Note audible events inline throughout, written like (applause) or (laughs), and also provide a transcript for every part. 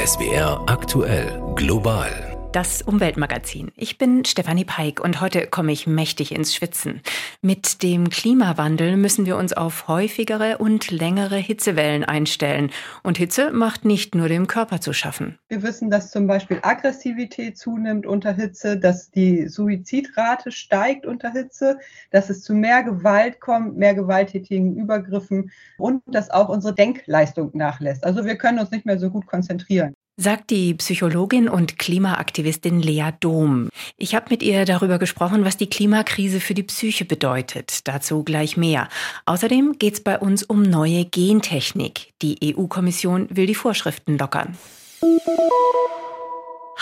SWR aktuell global das Umweltmagazin. Ich bin Stefanie Peik und heute komme ich mächtig ins Schwitzen. Mit dem Klimawandel müssen wir uns auf häufigere und längere Hitzewellen einstellen. Und Hitze macht nicht nur dem Körper zu schaffen. Wir wissen, dass zum Beispiel Aggressivität zunimmt unter Hitze, dass die Suizidrate steigt unter Hitze, dass es zu mehr Gewalt kommt, mehr gewalttätigen Übergriffen und dass auch unsere Denkleistung nachlässt. Also wir können uns nicht mehr so gut konzentrieren sagt die Psychologin und Klimaaktivistin Lea Dom. Ich habe mit ihr darüber gesprochen, was die Klimakrise für die Psyche bedeutet. Dazu gleich mehr. Außerdem geht es bei uns um neue Gentechnik. Die EU-Kommission will die Vorschriften lockern.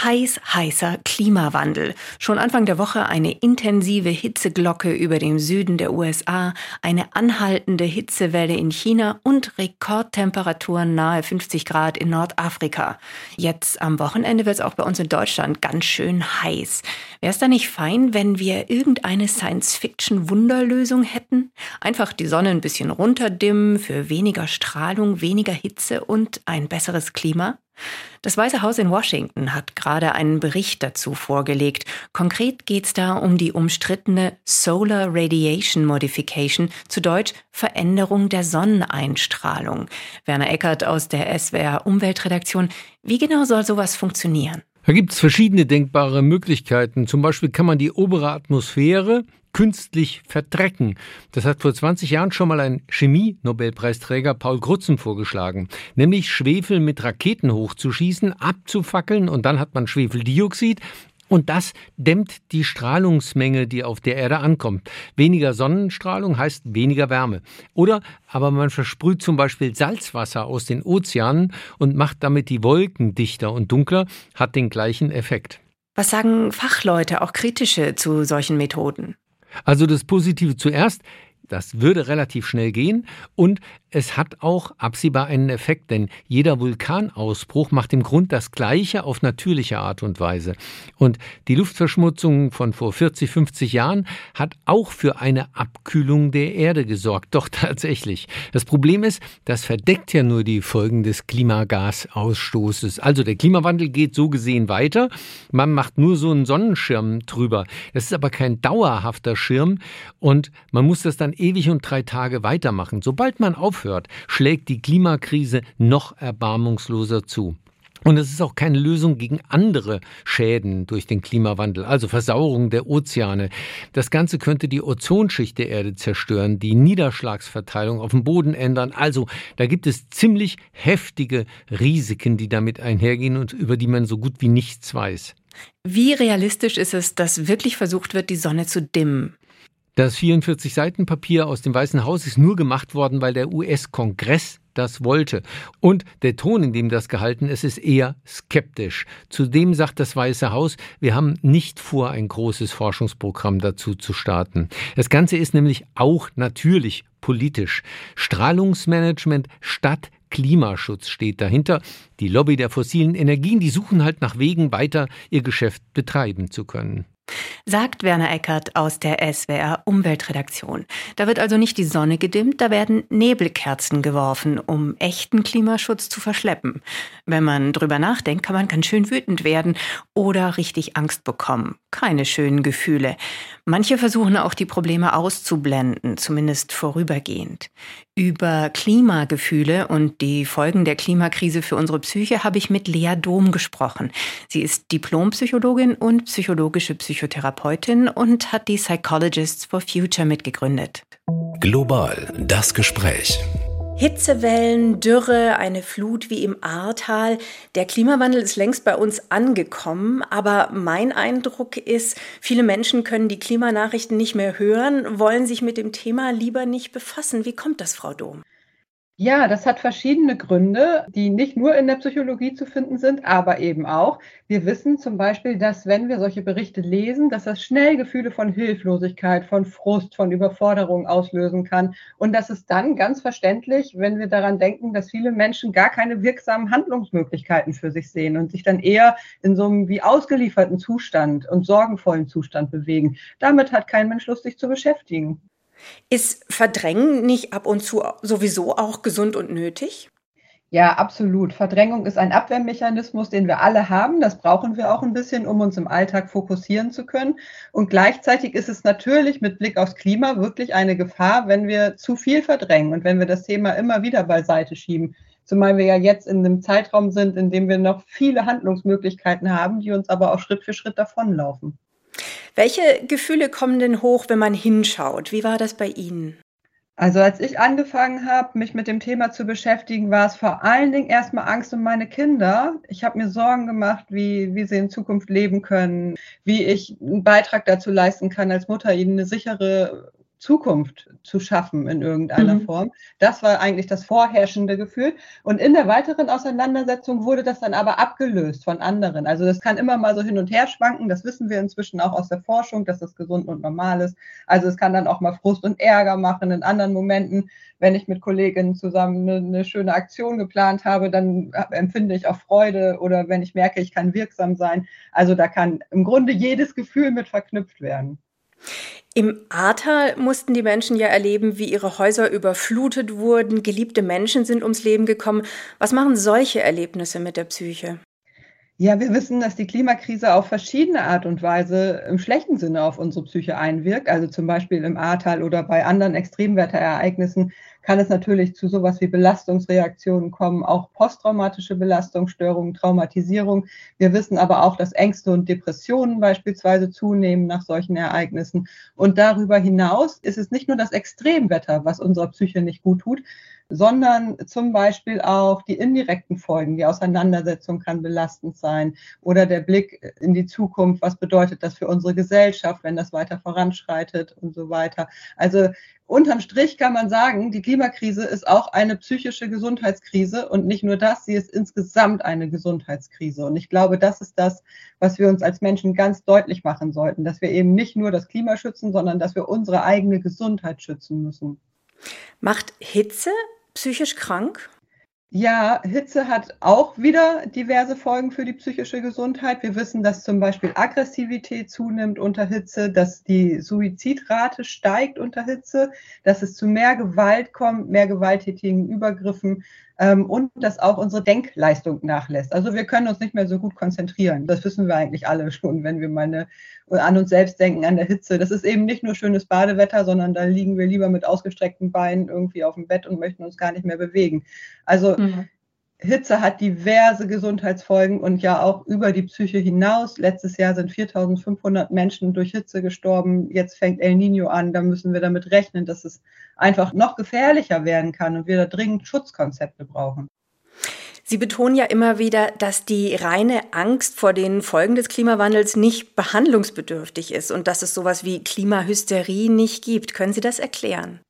Heiß, heißer Klimawandel. Schon Anfang der Woche eine intensive Hitzeglocke über dem Süden der USA, eine anhaltende Hitzewelle in China und Rekordtemperaturen nahe 50 Grad in Nordafrika. Jetzt am Wochenende wird es auch bei uns in Deutschland ganz schön heiß. Wäre es da nicht fein, wenn wir irgendeine Science-Fiction-Wunderlösung hätten? Einfach die Sonne ein bisschen runterdimmen für weniger Strahlung, weniger Hitze und ein besseres Klima? Das Weiße Haus in Washington hat gerade einen Bericht dazu vorgelegt. Konkret geht es da um die umstrittene Solar Radiation Modification, zu Deutsch Veränderung der Sonneneinstrahlung. Werner Eckert aus der SWR Umweltredaktion. Wie genau soll sowas funktionieren? Da gibt es verschiedene denkbare Möglichkeiten. Zum Beispiel kann man die obere Atmosphäre künstlich verdrecken. Das hat vor 20 Jahren schon mal ein Chemie-Nobelpreisträger Paul Grutzen vorgeschlagen. Nämlich Schwefel mit Raketen hochzuschießen, abzufackeln und dann hat man Schwefeldioxid und das dämmt die Strahlungsmenge, die auf der Erde ankommt. Weniger Sonnenstrahlung heißt weniger Wärme. Oder aber man versprüht zum Beispiel Salzwasser aus den Ozeanen und macht damit die Wolken dichter und dunkler, hat den gleichen Effekt. Was sagen Fachleute, auch kritische zu solchen Methoden? Also das Positive zuerst, das würde relativ schnell gehen und es hat auch absehbar einen Effekt, denn jeder Vulkanausbruch macht im Grund das Gleiche auf natürliche Art und Weise. Und die Luftverschmutzung von vor 40, 50 Jahren hat auch für eine Abkühlung der Erde gesorgt. (laughs) Doch tatsächlich. Das Problem ist, das verdeckt ja nur die Folgen des Klimagasausstoßes. Also der Klimawandel geht so gesehen weiter. Man macht nur so einen Sonnenschirm drüber. Das ist aber kein dauerhafter Schirm und man muss das dann ewig und drei Tage weitermachen. Sobald man aufhört, schlägt die Klimakrise noch erbarmungsloser zu. Und es ist auch keine Lösung gegen andere Schäden durch den Klimawandel, also Versauerung der Ozeane. Das Ganze könnte die Ozonschicht der Erde zerstören, die Niederschlagsverteilung auf dem Boden ändern. Also da gibt es ziemlich heftige Risiken, die damit einhergehen und über die man so gut wie nichts weiß. Wie realistisch ist es, dass wirklich versucht wird, die Sonne zu dimmen? Das 44 Seiten Papier aus dem Weißen Haus ist nur gemacht worden, weil der US-Kongress das wollte. Und der Ton, in dem das gehalten ist, ist eher skeptisch. Zudem sagt das Weiße Haus, wir haben nicht vor, ein großes Forschungsprogramm dazu zu starten. Das Ganze ist nämlich auch natürlich politisch. Strahlungsmanagement statt Klimaschutz steht dahinter. Die Lobby der fossilen Energien, die suchen halt nach Wegen weiter ihr Geschäft betreiben zu können sagt Werner Eckert aus der SWR Umweltredaktion. Da wird also nicht die Sonne gedimmt, da werden Nebelkerzen geworfen, um echten Klimaschutz zu verschleppen. Wenn man drüber nachdenkt, kann man ganz schön wütend werden oder richtig Angst bekommen. Keine schönen Gefühle. Manche versuchen auch die Probleme auszublenden, zumindest vorübergehend. Über Klimagefühle und die Folgen der Klimakrise für unsere Psyche habe ich mit Lea Dom gesprochen. Sie ist Diplompsychologin und psychologische Psychotherapeutin und hat die Psychologists for Future mitgegründet. Global das Gespräch. Hitzewellen, Dürre, eine Flut wie im Ahrtal. Der Klimawandel ist längst bei uns angekommen, aber mein Eindruck ist, viele Menschen können die Klimanachrichten nicht mehr hören, wollen sich mit dem Thema lieber nicht befassen. Wie kommt das, Frau Dom? Ja, das hat verschiedene Gründe, die nicht nur in der Psychologie zu finden sind, aber eben auch. Wir wissen zum Beispiel, dass wenn wir solche Berichte lesen, dass das schnell Gefühle von Hilflosigkeit, von Frust, von Überforderung auslösen kann. Und das ist dann ganz verständlich, wenn wir daran denken, dass viele Menschen gar keine wirksamen Handlungsmöglichkeiten für sich sehen und sich dann eher in so einem wie ausgelieferten Zustand und sorgenvollen Zustand bewegen. Damit hat kein Mensch Lust, sich zu beschäftigen. Ist Verdrängen nicht ab und zu sowieso auch gesund und nötig? Ja, absolut. Verdrängung ist ein Abwehrmechanismus, den wir alle haben. Das brauchen wir auch ein bisschen, um uns im Alltag fokussieren zu können. Und gleichzeitig ist es natürlich mit Blick aufs Klima wirklich eine Gefahr, wenn wir zu viel verdrängen und wenn wir das Thema immer wieder beiseite schieben. Zumal wir ja jetzt in einem Zeitraum sind, in dem wir noch viele Handlungsmöglichkeiten haben, die uns aber auch Schritt für Schritt davonlaufen. Welche Gefühle kommen denn hoch, wenn man hinschaut? Wie war das bei Ihnen? Also als ich angefangen habe, mich mit dem Thema zu beschäftigen, war es vor allen Dingen erstmal Angst um meine Kinder. Ich habe mir Sorgen gemacht, wie, wie sie in Zukunft leben können, wie ich einen Beitrag dazu leisten kann, als Mutter ihnen eine sichere Zukunft zu schaffen in irgendeiner mhm. Form. Das war eigentlich das vorherrschende Gefühl. Und in der weiteren Auseinandersetzung wurde das dann aber abgelöst von anderen. Also das kann immer mal so hin und her schwanken. Das wissen wir inzwischen auch aus der Forschung, dass das gesund und normal ist. Also es kann dann auch mal Frust und Ärger machen in anderen Momenten. Wenn ich mit Kolleginnen zusammen eine, eine schöne Aktion geplant habe, dann empfinde ich auch Freude oder wenn ich merke, ich kann wirksam sein. Also da kann im Grunde jedes Gefühl mit verknüpft werden. Im Ahrtal mussten die Menschen ja erleben, wie ihre Häuser überflutet wurden, geliebte Menschen sind ums Leben gekommen. Was machen solche Erlebnisse mit der Psyche? Ja, wir wissen, dass die Klimakrise auf verschiedene Art und Weise im schlechten Sinne auf unsere Psyche einwirkt. Also zum Beispiel im Ahrtal oder bei anderen Extremwetterereignissen kann es natürlich zu sowas wie Belastungsreaktionen kommen, auch posttraumatische Belastungsstörungen, Traumatisierung. Wir wissen aber auch, dass Ängste und Depressionen beispielsweise zunehmen nach solchen Ereignissen. Und darüber hinaus ist es nicht nur das Extremwetter, was unserer Psyche nicht gut tut, sondern zum Beispiel auch die indirekten Folgen. Die Auseinandersetzung kann belastend sein oder der Blick in die Zukunft. Was bedeutet das für unsere Gesellschaft, wenn das weiter voranschreitet und so weiter? Also unterm Strich kann man sagen, die Klimakrise ist auch eine psychische Gesundheitskrise und nicht nur das, sie ist insgesamt eine Gesundheitskrise. Und ich glaube, das ist das, was wir uns als Menschen ganz deutlich machen sollten, dass wir eben nicht nur das Klima schützen, sondern dass wir unsere eigene Gesundheit schützen müssen. Macht Hitze psychisch krank? Ja, Hitze hat auch wieder diverse Folgen für die psychische Gesundheit. Wir wissen, dass zum Beispiel Aggressivität zunimmt unter Hitze, dass die Suizidrate steigt unter Hitze, dass es zu mehr Gewalt kommt, mehr gewalttätigen Übergriffen und dass auch unsere Denkleistung nachlässt. Also wir können uns nicht mehr so gut konzentrieren. Das wissen wir eigentlich alle schon, wenn wir mal eine, an uns selbst denken, an der Hitze. Das ist eben nicht nur schönes Badewetter, sondern da liegen wir lieber mit ausgestreckten Beinen irgendwie auf dem Bett und möchten uns gar nicht mehr bewegen. Also mhm. Hitze hat diverse Gesundheitsfolgen und ja auch über die Psyche hinaus. Letztes Jahr sind 4500 Menschen durch Hitze gestorben. Jetzt fängt El Nino an. Da müssen wir damit rechnen, dass es einfach noch gefährlicher werden kann und wir da dringend Schutzkonzepte brauchen. Sie betonen ja immer wieder, dass die reine Angst vor den Folgen des Klimawandels nicht behandlungsbedürftig ist und dass es sowas wie Klimahysterie nicht gibt. Können Sie das erklären?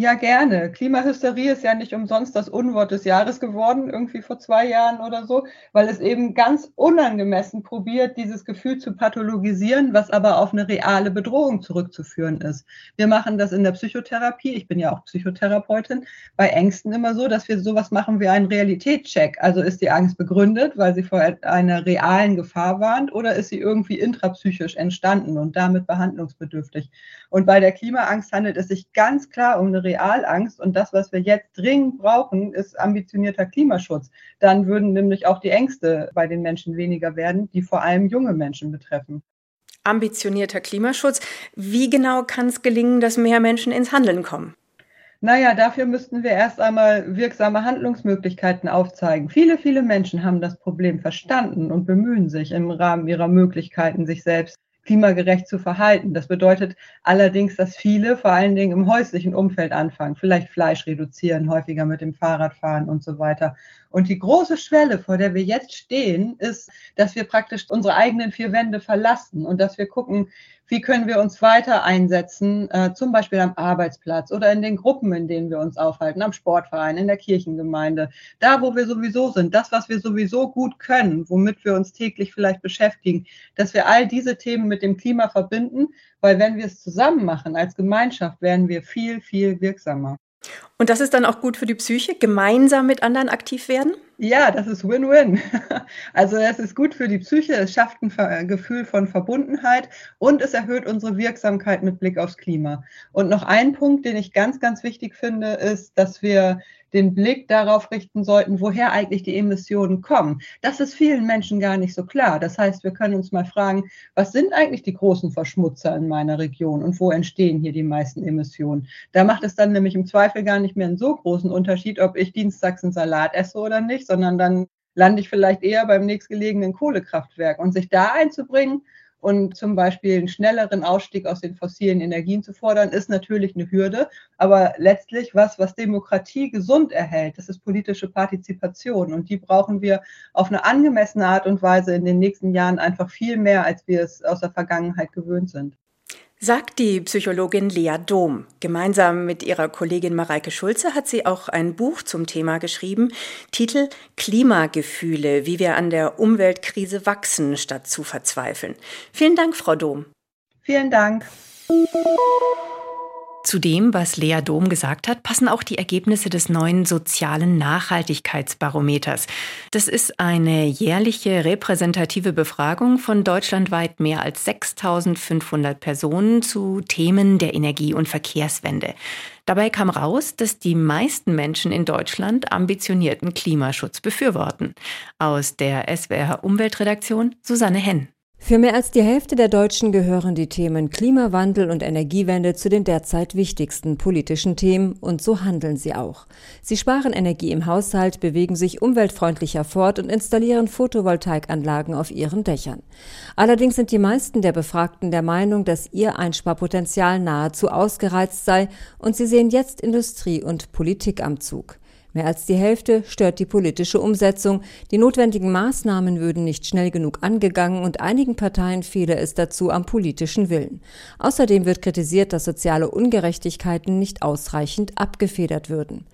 Ja, gerne. Klimahysterie ist ja nicht umsonst das Unwort des Jahres geworden, irgendwie vor zwei Jahren oder so, weil es eben ganz unangemessen probiert, dieses Gefühl zu pathologisieren, was aber auf eine reale Bedrohung zurückzuführen ist. Wir machen das in der Psychotherapie, ich bin ja auch Psychotherapeutin, bei Ängsten immer so, dass wir sowas machen wie einen Realitätscheck. Also ist die Angst begründet, weil sie vor einer realen Gefahr warnt, oder ist sie irgendwie intrapsychisch entstanden und damit behandlungsbedürftig? Und bei der Klimaangst handelt es sich ganz klar um eine Realangst. Und das, was wir jetzt dringend brauchen, ist ambitionierter Klimaschutz. Dann würden nämlich auch die Ängste bei den Menschen weniger werden, die vor allem junge Menschen betreffen. Ambitionierter Klimaschutz. Wie genau kann es gelingen, dass mehr Menschen ins Handeln kommen? Naja, dafür müssten wir erst einmal wirksame Handlungsmöglichkeiten aufzeigen. Viele, viele Menschen haben das Problem verstanden und bemühen sich im Rahmen ihrer Möglichkeiten, sich selbst klimagerecht zu verhalten. Das bedeutet allerdings, dass viele vor allen Dingen im häuslichen Umfeld anfangen, vielleicht Fleisch reduzieren, häufiger mit dem Fahrrad fahren und so weiter. Und die große Schwelle, vor der wir jetzt stehen, ist, dass wir praktisch unsere eigenen vier Wände verlassen und dass wir gucken, wie können wir uns weiter einsetzen, äh, zum Beispiel am Arbeitsplatz oder in den Gruppen, in denen wir uns aufhalten, am Sportverein, in der Kirchengemeinde, da, wo wir sowieso sind, das, was wir sowieso gut können, womit wir uns täglich vielleicht beschäftigen, dass wir all diese Themen mit dem Klima verbinden, weil wenn wir es zusammen machen als Gemeinschaft, werden wir viel, viel wirksamer. Und das ist dann auch gut für die Psyche, gemeinsam mit anderen aktiv werden? Ja, das ist Win-Win. (laughs) Also es ist gut für die Psyche, es schafft ein Gefühl von Verbundenheit und es erhöht unsere Wirksamkeit mit Blick aufs Klima. Und noch ein Punkt, den ich ganz, ganz wichtig finde, ist, dass wir den Blick darauf richten sollten, woher eigentlich die Emissionen kommen. Das ist vielen Menschen gar nicht so klar. Das heißt, wir können uns mal fragen, was sind eigentlich die großen Verschmutzer in meiner Region und wo entstehen hier die meisten Emissionen? Da macht es dann nämlich im Zweifel gar nicht mehr einen so großen Unterschied, ob ich dienstags einen Salat esse oder nicht, sondern dann lande ich vielleicht eher beim nächstgelegenen Kohlekraftwerk. Und sich da einzubringen und zum Beispiel einen schnelleren Ausstieg aus den fossilen Energien zu fordern, ist natürlich eine Hürde. Aber letztlich was, was Demokratie gesund erhält, das ist politische Partizipation. Und die brauchen wir auf eine angemessene Art und Weise in den nächsten Jahren einfach viel mehr, als wir es aus der Vergangenheit gewöhnt sind. Sagt die Psychologin Lea Dom. Gemeinsam mit ihrer Kollegin Mareike Schulze hat sie auch ein Buch zum Thema geschrieben. Titel Klimagefühle, wie wir an der Umweltkrise wachsen, statt zu verzweifeln. Vielen Dank, Frau Dom. Vielen Dank. Zu dem, was Lea Dom gesagt hat, passen auch die Ergebnisse des neuen sozialen Nachhaltigkeitsbarometers. Das ist eine jährliche repräsentative Befragung von deutschlandweit mehr als 6500 Personen zu Themen der Energie- und Verkehrswende. Dabei kam raus, dass die meisten Menschen in Deutschland ambitionierten Klimaschutz befürworten. Aus der SWR Umweltredaktion Susanne Henn. Für mehr als die Hälfte der Deutschen gehören die Themen Klimawandel und Energiewende zu den derzeit wichtigsten politischen Themen und so handeln sie auch. Sie sparen Energie im Haushalt, bewegen sich umweltfreundlicher fort und installieren Photovoltaikanlagen auf ihren Dächern. Allerdings sind die meisten der Befragten der Meinung, dass ihr Einsparpotenzial nahezu ausgereizt sei und sie sehen jetzt Industrie und Politik am Zug. Mehr als die Hälfte stört die politische Umsetzung. Die notwendigen Maßnahmen würden nicht schnell genug angegangen und einigen Parteien fehle es dazu am politischen Willen. Außerdem wird kritisiert, dass soziale Ungerechtigkeiten nicht ausreichend abgefedert würden.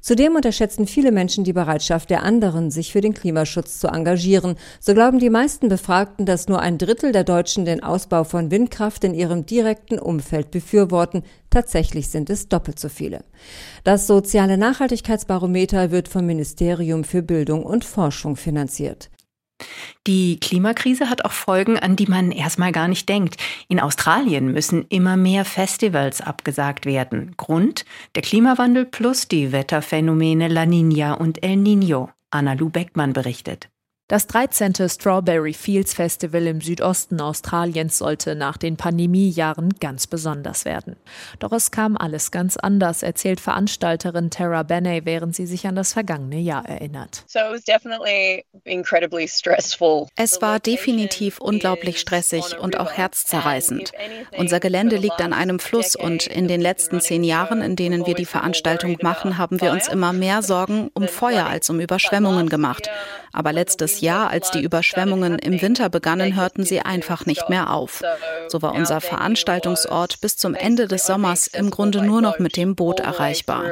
Zudem unterschätzen viele Menschen die Bereitschaft der anderen, sich für den Klimaschutz zu engagieren. So glauben die meisten Befragten, dass nur ein Drittel der Deutschen den Ausbau von Windkraft in ihrem direkten Umfeld befürworten. Tatsächlich sind es doppelt so viele. Das soziale Nachhaltigkeitsbarometer wird vom Ministerium für Bildung und Forschung finanziert. Die Klimakrise hat auch Folgen, an die man erstmal gar nicht denkt. In Australien müssen immer mehr Festivals abgesagt werden. Grund? Der Klimawandel plus die Wetterphänomene La Nina und El Nino. Anna-Lu Beckmann berichtet. Das 13. Strawberry Fields Festival im Südosten Australiens sollte nach den Pandemiejahren ganz besonders werden. Doch es kam alles ganz anders, erzählt Veranstalterin Tara Benney, während sie sich an das vergangene Jahr erinnert. Es war definitiv unglaublich stressig und auch herzzerreißend. Unser Gelände liegt an einem Fluss und in den letzten zehn Jahren, in denen wir die Veranstaltung machen, haben wir uns immer mehr Sorgen um Feuer als um Überschwemmungen gemacht. Aber letztes Jahr, als die Überschwemmungen im Winter begannen, hörten sie einfach nicht mehr auf. So war unser Veranstaltungsort bis zum Ende des Sommers im Grunde nur noch mit dem Boot erreichbar.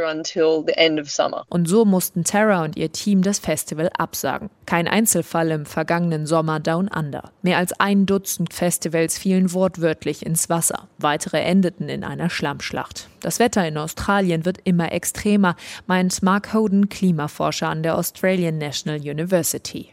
Und so mussten Tara und ihr Team das Festival absagen. Kein Einzelfall im vergangenen Sommer Down Under. Mehr als ein Dutzend Festivals fielen wortwörtlich ins Wasser. Weitere endeten in einer Schlammschlacht. Das Wetter in Australien wird immer extremer, meint Mark Hoden, Klimaforscher an der Australian National University.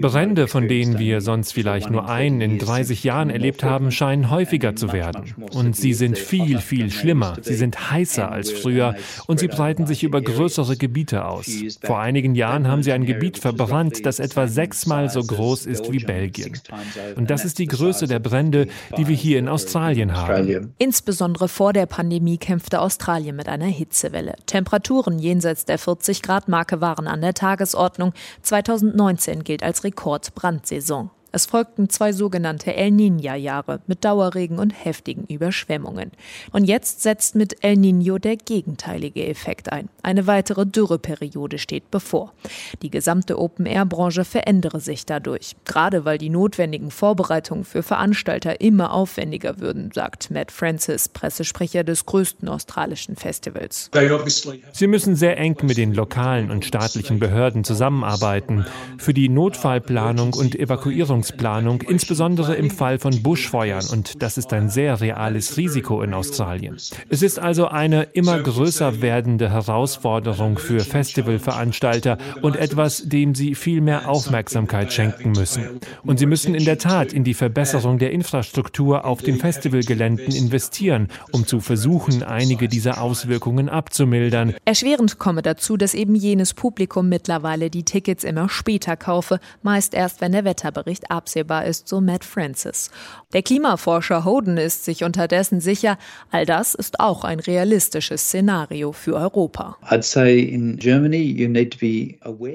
Brände, von denen wir sonst vielleicht nur einen in 30 Jahren erlebt haben, scheinen häufiger zu werden. Und sie sind viel, viel schlimmer. Sie sind heißer als früher und sie breiten sich über größere Gebiete aus. Vor einigen Jahren haben sie ein Gebiet verbrannt, das etwa sechsmal so groß ist wie Belgien. Und das ist die Größe der Brände, die wir hier in Australien haben. Insbesondere vor der Pandemie kämpfte Australien mit einer Hitzewelle. Temperaturen jenseits der 40-Grad-Marke waren an der Tagesordnung. 2019 gilt als Rekordbrandsaison. Es folgten zwei sogenannte El Niña-Jahre mit Dauerregen und heftigen Überschwemmungen. Und jetzt setzt mit El Niño der gegenteilige Effekt ein. Eine weitere Dürreperiode steht bevor. Die gesamte Open-Air-Branche verändere sich dadurch. Gerade weil die notwendigen Vorbereitungen für Veranstalter immer aufwendiger würden, sagt Matt Francis, Pressesprecher des größten australischen Festivals. Sie müssen sehr eng mit den lokalen und staatlichen Behörden zusammenarbeiten für die Notfallplanung und Evakuierung Ernährungsplanung, insbesondere im Fall von Buschfeuern. Und das ist ein sehr reales Risiko in Australien. Es ist also eine immer größer werdende Herausforderung für Festivalveranstalter und etwas, dem sie viel mehr Aufmerksamkeit schenken müssen. Und sie müssen in der Tat in die Verbesserung der Infrastruktur auf den Festivalgeländen investieren, um zu versuchen, einige dieser Auswirkungen abzumildern. Erschwerend komme dazu, dass eben jenes Publikum mittlerweile die Tickets immer später kaufe, meist erst wenn der Wetterbericht absehbar ist, so Matt Francis. Der Klimaforscher Hoden ist sich unterdessen sicher, all das ist auch ein realistisches Szenario für Europa.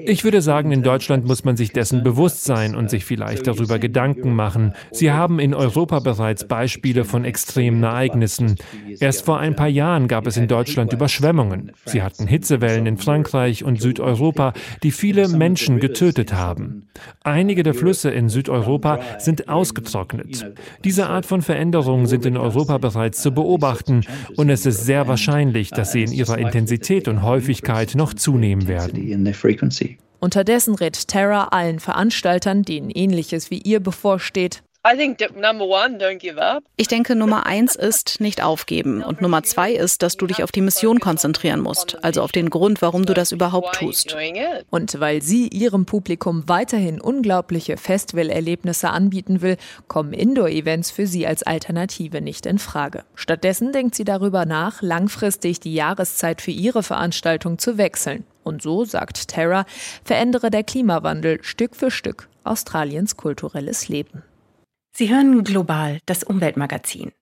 Ich würde sagen, in Deutschland muss man sich dessen bewusst sein und sich vielleicht darüber Gedanken machen. Sie haben in Europa bereits Beispiele von extremen Ereignissen. Erst vor ein paar Jahren gab es in Deutschland Überschwemmungen. Sie hatten Hitzewellen in Frankreich und Südeuropa, die viele Menschen getötet haben. Einige der Flüsse in Südeuropa sind ausgetrocknet. Diese Art von Veränderungen sind in Europa bereits zu beobachten und es ist sehr wahrscheinlich, dass sie in ihrer Intensität und Häufigkeit noch zunehmen werden. Unterdessen rät Terra allen Veranstaltern, denen ähnliches wie ihr bevorsteht, ich denke, Nummer eins ist nicht aufgeben und Nummer zwei ist, dass du dich auf die Mission konzentrieren musst, also auf den Grund, warum du das überhaupt tust. Und weil sie ihrem Publikum weiterhin unglaubliche Festivalerlebnisse anbieten will, kommen Indoor-Events für sie als Alternative nicht in Frage. Stattdessen denkt sie darüber nach, langfristig die Jahreszeit für ihre Veranstaltung zu wechseln. Und so, sagt Tara, verändere der Klimawandel Stück für Stück Australiens kulturelles Leben. Sie hören global das Umweltmagazin.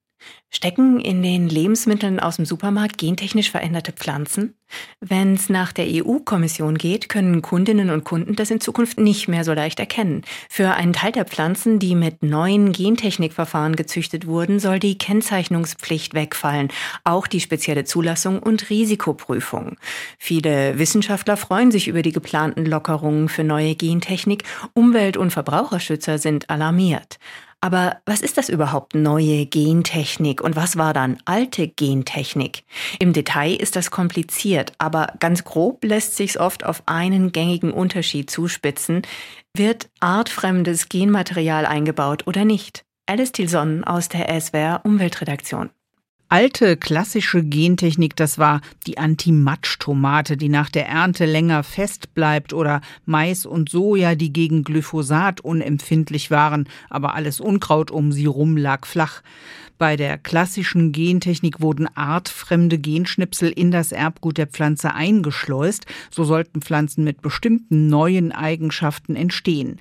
Stecken in den Lebensmitteln aus dem Supermarkt gentechnisch veränderte Pflanzen? Wenn es nach der EU-Kommission geht, können Kundinnen und Kunden das in Zukunft nicht mehr so leicht erkennen. Für einen Teil der Pflanzen, die mit neuen Gentechnikverfahren gezüchtet wurden, soll die Kennzeichnungspflicht wegfallen, auch die spezielle Zulassung und Risikoprüfung. Viele Wissenschaftler freuen sich über die geplanten Lockerungen für neue Gentechnik. Umwelt- und Verbraucherschützer sind alarmiert. Aber was ist das überhaupt neue Gentechnik und was war dann alte Gentechnik? Im Detail ist das kompliziert, aber ganz grob lässt sich's oft auf einen gängigen Unterschied zuspitzen. Wird artfremdes Genmaterial eingebaut oder nicht? Alice Tilson aus der SWR Umweltredaktion. Alte klassische Gentechnik, das war die Anti-Matsch-Tomate, die nach der Ernte länger fest bleibt oder Mais und Soja, die gegen Glyphosat unempfindlich waren, aber alles Unkraut um sie rum lag flach. Bei der klassischen Gentechnik wurden artfremde Genschnipsel in das Erbgut der Pflanze eingeschleust, so sollten Pflanzen mit bestimmten neuen Eigenschaften entstehen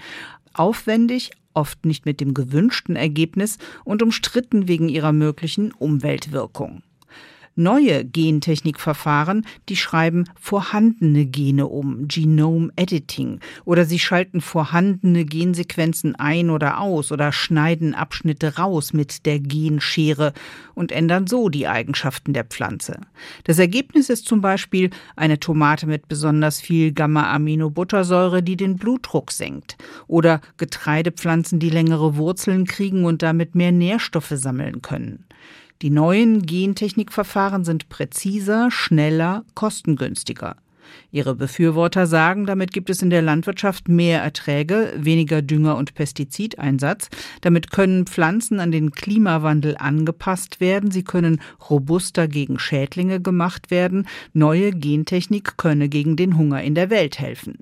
aufwendig, oft nicht mit dem gewünschten Ergebnis und umstritten wegen ihrer möglichen Umweltwirkung. Neue Gentechnikverfahren, die schreiben vorhandene Gene um, Genome Editing, oder sie schalten vorhandene Gensequenzen ein oder aus oder schneiden Abschnitte raus mit der Genschere und ändern so die Eigenschaften der Pflanze. Das Ergebnis ist zum Beispiel eine Tomate mit besonders viel Gamma-Aminobuttersäure, die den Blutdruck senkt, oder Getreidepflanzen, die längere Wurzeln kriegen und damit mehr Nährstoffe sammeln können. Die neuen Gentechnikverfahren sind präziser, schneller, kostengünstiger. Ihre Befürworter sagen, damit gibt es in der Landwirtschaft mehr Erträge, weniger Dünger- und Pestizideinsatz. Damit können Pflanzen an den Klimawandel angepasst werden. Sie können robuster gegen Schädlinge gemacht werden. Neue Gentechnik könne gegen den Hunger in der Welt helfen.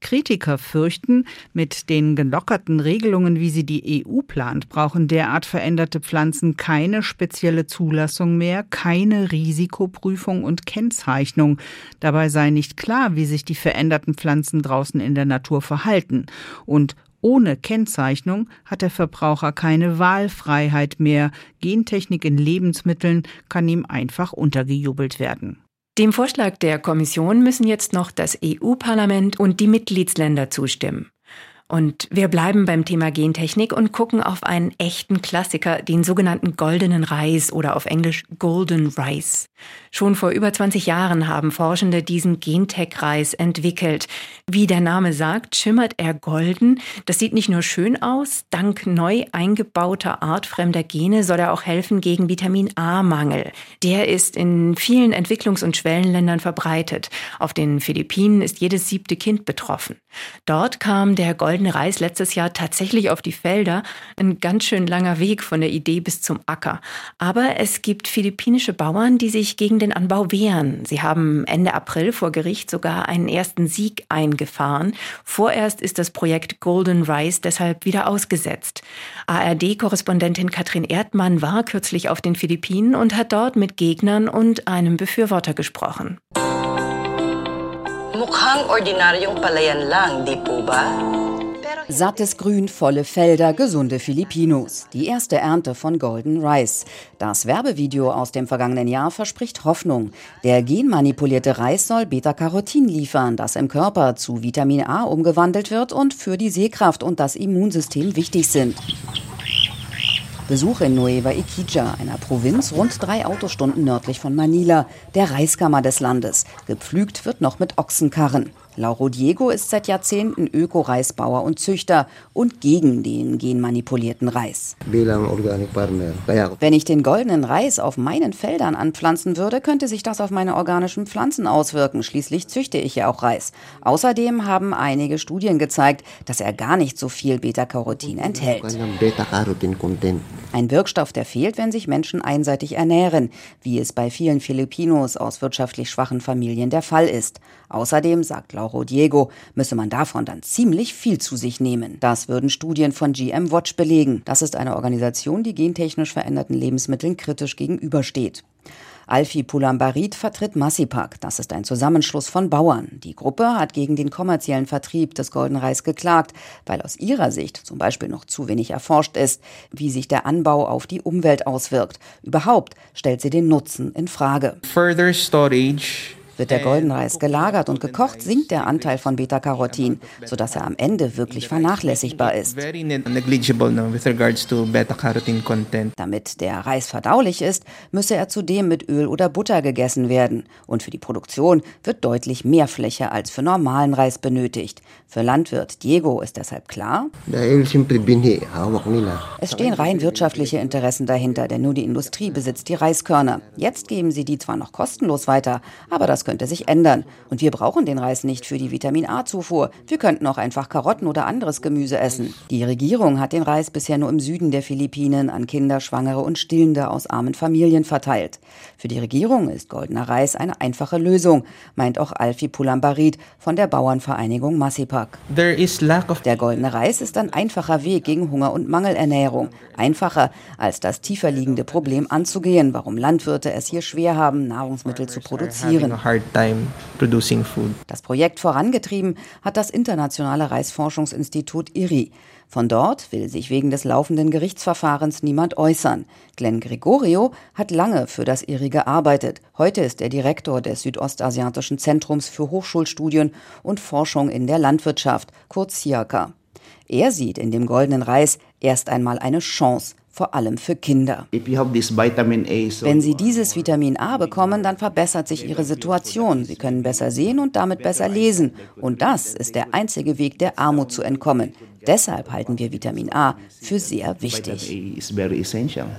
Kritiker fürchten, mit den gelockerten Regelungen, wie sie die EU plant, brauchen derart veränderte Pflanzen keine spezielle Zulassung mehr, keine Risikoprüfung und Kennzeichnung. Dabei sei nicht klar, wie sich die veränderten Pflanzen draußen in der Natur verhalten. Und ohne Kennzeichnung hat der Verbraucher keine Wahlfreiheit mehr. Gentechnik in Lebensmitteln kann ihm einfach untergejubelt werden. Dem Vorschlag der Kommission müssen jetzt noch das EU-Parlament und die Mitgliedsländer zustimmen. Und wir bleiben beim Thema Gentechnik und gucken auf einen echten Klassiker, den sogenannten goldenen Reis oder auf Englisch Golden Rice. Schon vor über 20 Jahren haben Forschende diesen Gentech-Reis entwickelt. Wie der Name sagt, schimmert er golden. Das sieht nicht nur schön aus, dank neu eingebauter artfremder Gene soll er auch helfen gegen Vitamin A-Mangel. Der ist in vielen Entwicklungs- und Schwellenländern verbreitet. Auf den Philippinen ist jedes siebte Kind betroffen. Dort kam der goldene goldene Reis letztes Jahr tatsächlich auf die Felder. Ein ganz schön langer Weg von der Idee bis zum Acker. Aber es gibt philippinische Bauern, die sich gegen den Anbau wehren. Sie haben Ende April vor Gericht sogar einen ersten Sieg eingefahren. Vorerst ist das Projekt Golden Rice deshalb wieder ausgesetzt. ARD-Korrespondentin Katrin Erdmann war kürzlich auf den Philippinen und hat dort mit Gegnern und einem Befürworter gesprochen. Mukhang ordinaryong palayan lang, di po ba? Sattes Grün, volle Felder, gesunde Filipinos. Die erste Ernte von Golden Rice. Das Werbevideo aus dem vergangenen Jahr verspricht Hoffnung. Der genmanipulierte Reis soll Beta-Carotin liefern, das im Körper zu Vitamin A umgewandelt wird und für die Sehkraft und das Immunsystem wichtig sind. Besuch in Nueva Iquija, einer Provinz rund drei Autostunden nördlich von Manila, der Reiskammer des Landes. Gepflügt wird noch mit Ochsenkarren. Lauro Diego ist seit Jahrzehnten Öko-Reisbauer und Züchter und gegen den genmanipulierten Reis. Wenn ich den goldenen Reis auf meinen Feldern anpflanzen würde, könnte sich das auf meine organischen Pflanzen auswirken. Schließlich züchte ich ja auch Reis. Außerdem haben einige Studien gezeigt, dass er gar nicht so viel Beta-Carotin enthält. Ein Wirkstoff, der fehlt, wenn sich Menschen einseitig ernähren, wie es bei vielen Filipinos aus wirtschaftlich schwachen Familien der Fall ist. Außerdem, sagt Lauro Diego, müsse man davon dann ziemlich viel zu sich nehmen. Das würden Studien von GM Watch belegen. Das ist eine Organisation, die gentechnisch veränderten Lebensmitteln kritisch gegenübersteht. Alfie Pulambarit vertritt Massipak. Das ist ein Zusammenschluss von Bauern. Die Gruppe hat gegen den kommerziellen Vertrieb des Golden Reis geklagt, weil aus ihrer Sicht zum Beispiel noch zu wenig erforscht ist, wie sich der Anbau auf die Umwelt auswirkt. Überhaupt stellt sie den Nutzen in Frage. Further storage wird der Goldenreis gelagert und gekocht, sinkt der Anteil von Beta-Carotin, sodass er am Ende wirklich vernachlässigbar ist. Damit der Reis verdaulich ist, müsse er zudem mit Öl oder Butter gegessen werden. Und für die Produktion wird deutlich mehr Fläche als für normalen Reis benötigt. Für Landwirt Diego ist deshalb klar, es stehen rein wirtschaftliche Interessen dahinter, denn nur die Industrie besitzt die Reiskörner. Jetzt geben sie die zwar noch kostenlos weiter, aber das könnte sich ändern. Und wir brauchen den Reis nicht für die Vitamin A-Zufuhr. Wir könnten auch einfach Karotten oder anderes Gemüse essen. Die Regierung hat den Reis bisher nur im Süden der Philippinen an Kinder, Schwangere und Stillende aus armen Familien verteilt. Für die Regierung ist goldener Reis eine einfache Lösung, meint auch Alfie Pulambarit von der Bauernvereinigung Massipak. Der goldene Reis ist ein einfacher Weg gegen Hunger und Mangelernährung. Einfacher als das tiefer liegende Problem anzugehen, warum Landwirte es hier schwer haben, Nahrungsmittel zu produzieren hard time producing food. Das Projekt vorangetrieben hat das Internationale Reisforschungsinstitut IRI. Von dort will sich wegen des laufenden Gerichtsverfahrens niemand äußern. Glenn Gregorio hat lange für das IRI gearbeitet. Heute ist er Direktor des Südostasiatischen Zentrums für Hochschulstudien und Forschung in der Landwirtschaft, kurz CIACA. Er sieht in dem goldenen Reis erst einmal eine Chance, vor allem für Kinder. Wenn sie dieses Vitamin A bekommen, dann verbessert sich ihre Situation. Sie können besser sehen und damit besser lesen. Und das ist der einzige Weg, der Armut zu entkommen. Deshalb halten wir Vitamin A für sehr wichtig.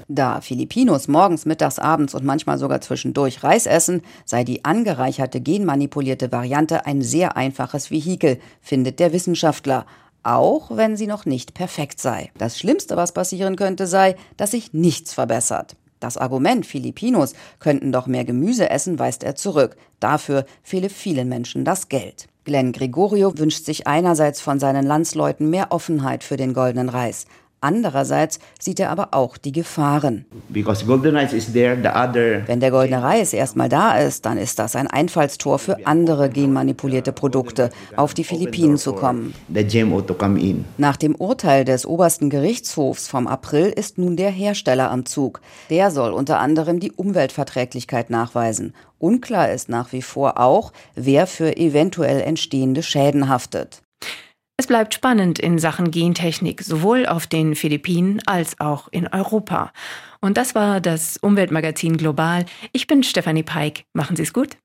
Da Filipinos morgens, mittags, abends und manchmal sogar zwischendurch Reis essen, sei die angereicherte genmanipulierte Variante ein sehr einfaches Vehikel, findet der Wissenschaftler auch wenn sie noch nicht perfekt sei. Das Schlimmste, was passieren könnte, sei, dass sich nichts verbessert. Das Argument, Filipinos könnten doch mehr Gemüse essen, weist er zurück. Dafür fehle vielen Menschen das Geld. Glenn Gregorio wünscht sich einerseits von seinen Landsleuten mehr Offenheit für den goldenen Reis. Andererseits sieht er aber auch die Gefahren. Wenn der goldene Reis erstmal da ist, dann ist das ein Einfallstor für andere genmanipulierte Produkte, auf die Philippinen zu kommen. Nach dem Urteil des obersten Gerichtshofs vom April ist nun der Hersteller am Zug. Der soll unter anderem die Umweltverträglichkeit nachweisen. Unklar ist nach wie vor auch, wer für eventuell entstehende Schäden haftet. Es bleibt spannend in Sachen Gentechnik, sowohl auf den Philippinen als auch in Europa. Und das war das Umweltmagazin Global. Ich bin Stefanie Peik. Machen Sie es gut.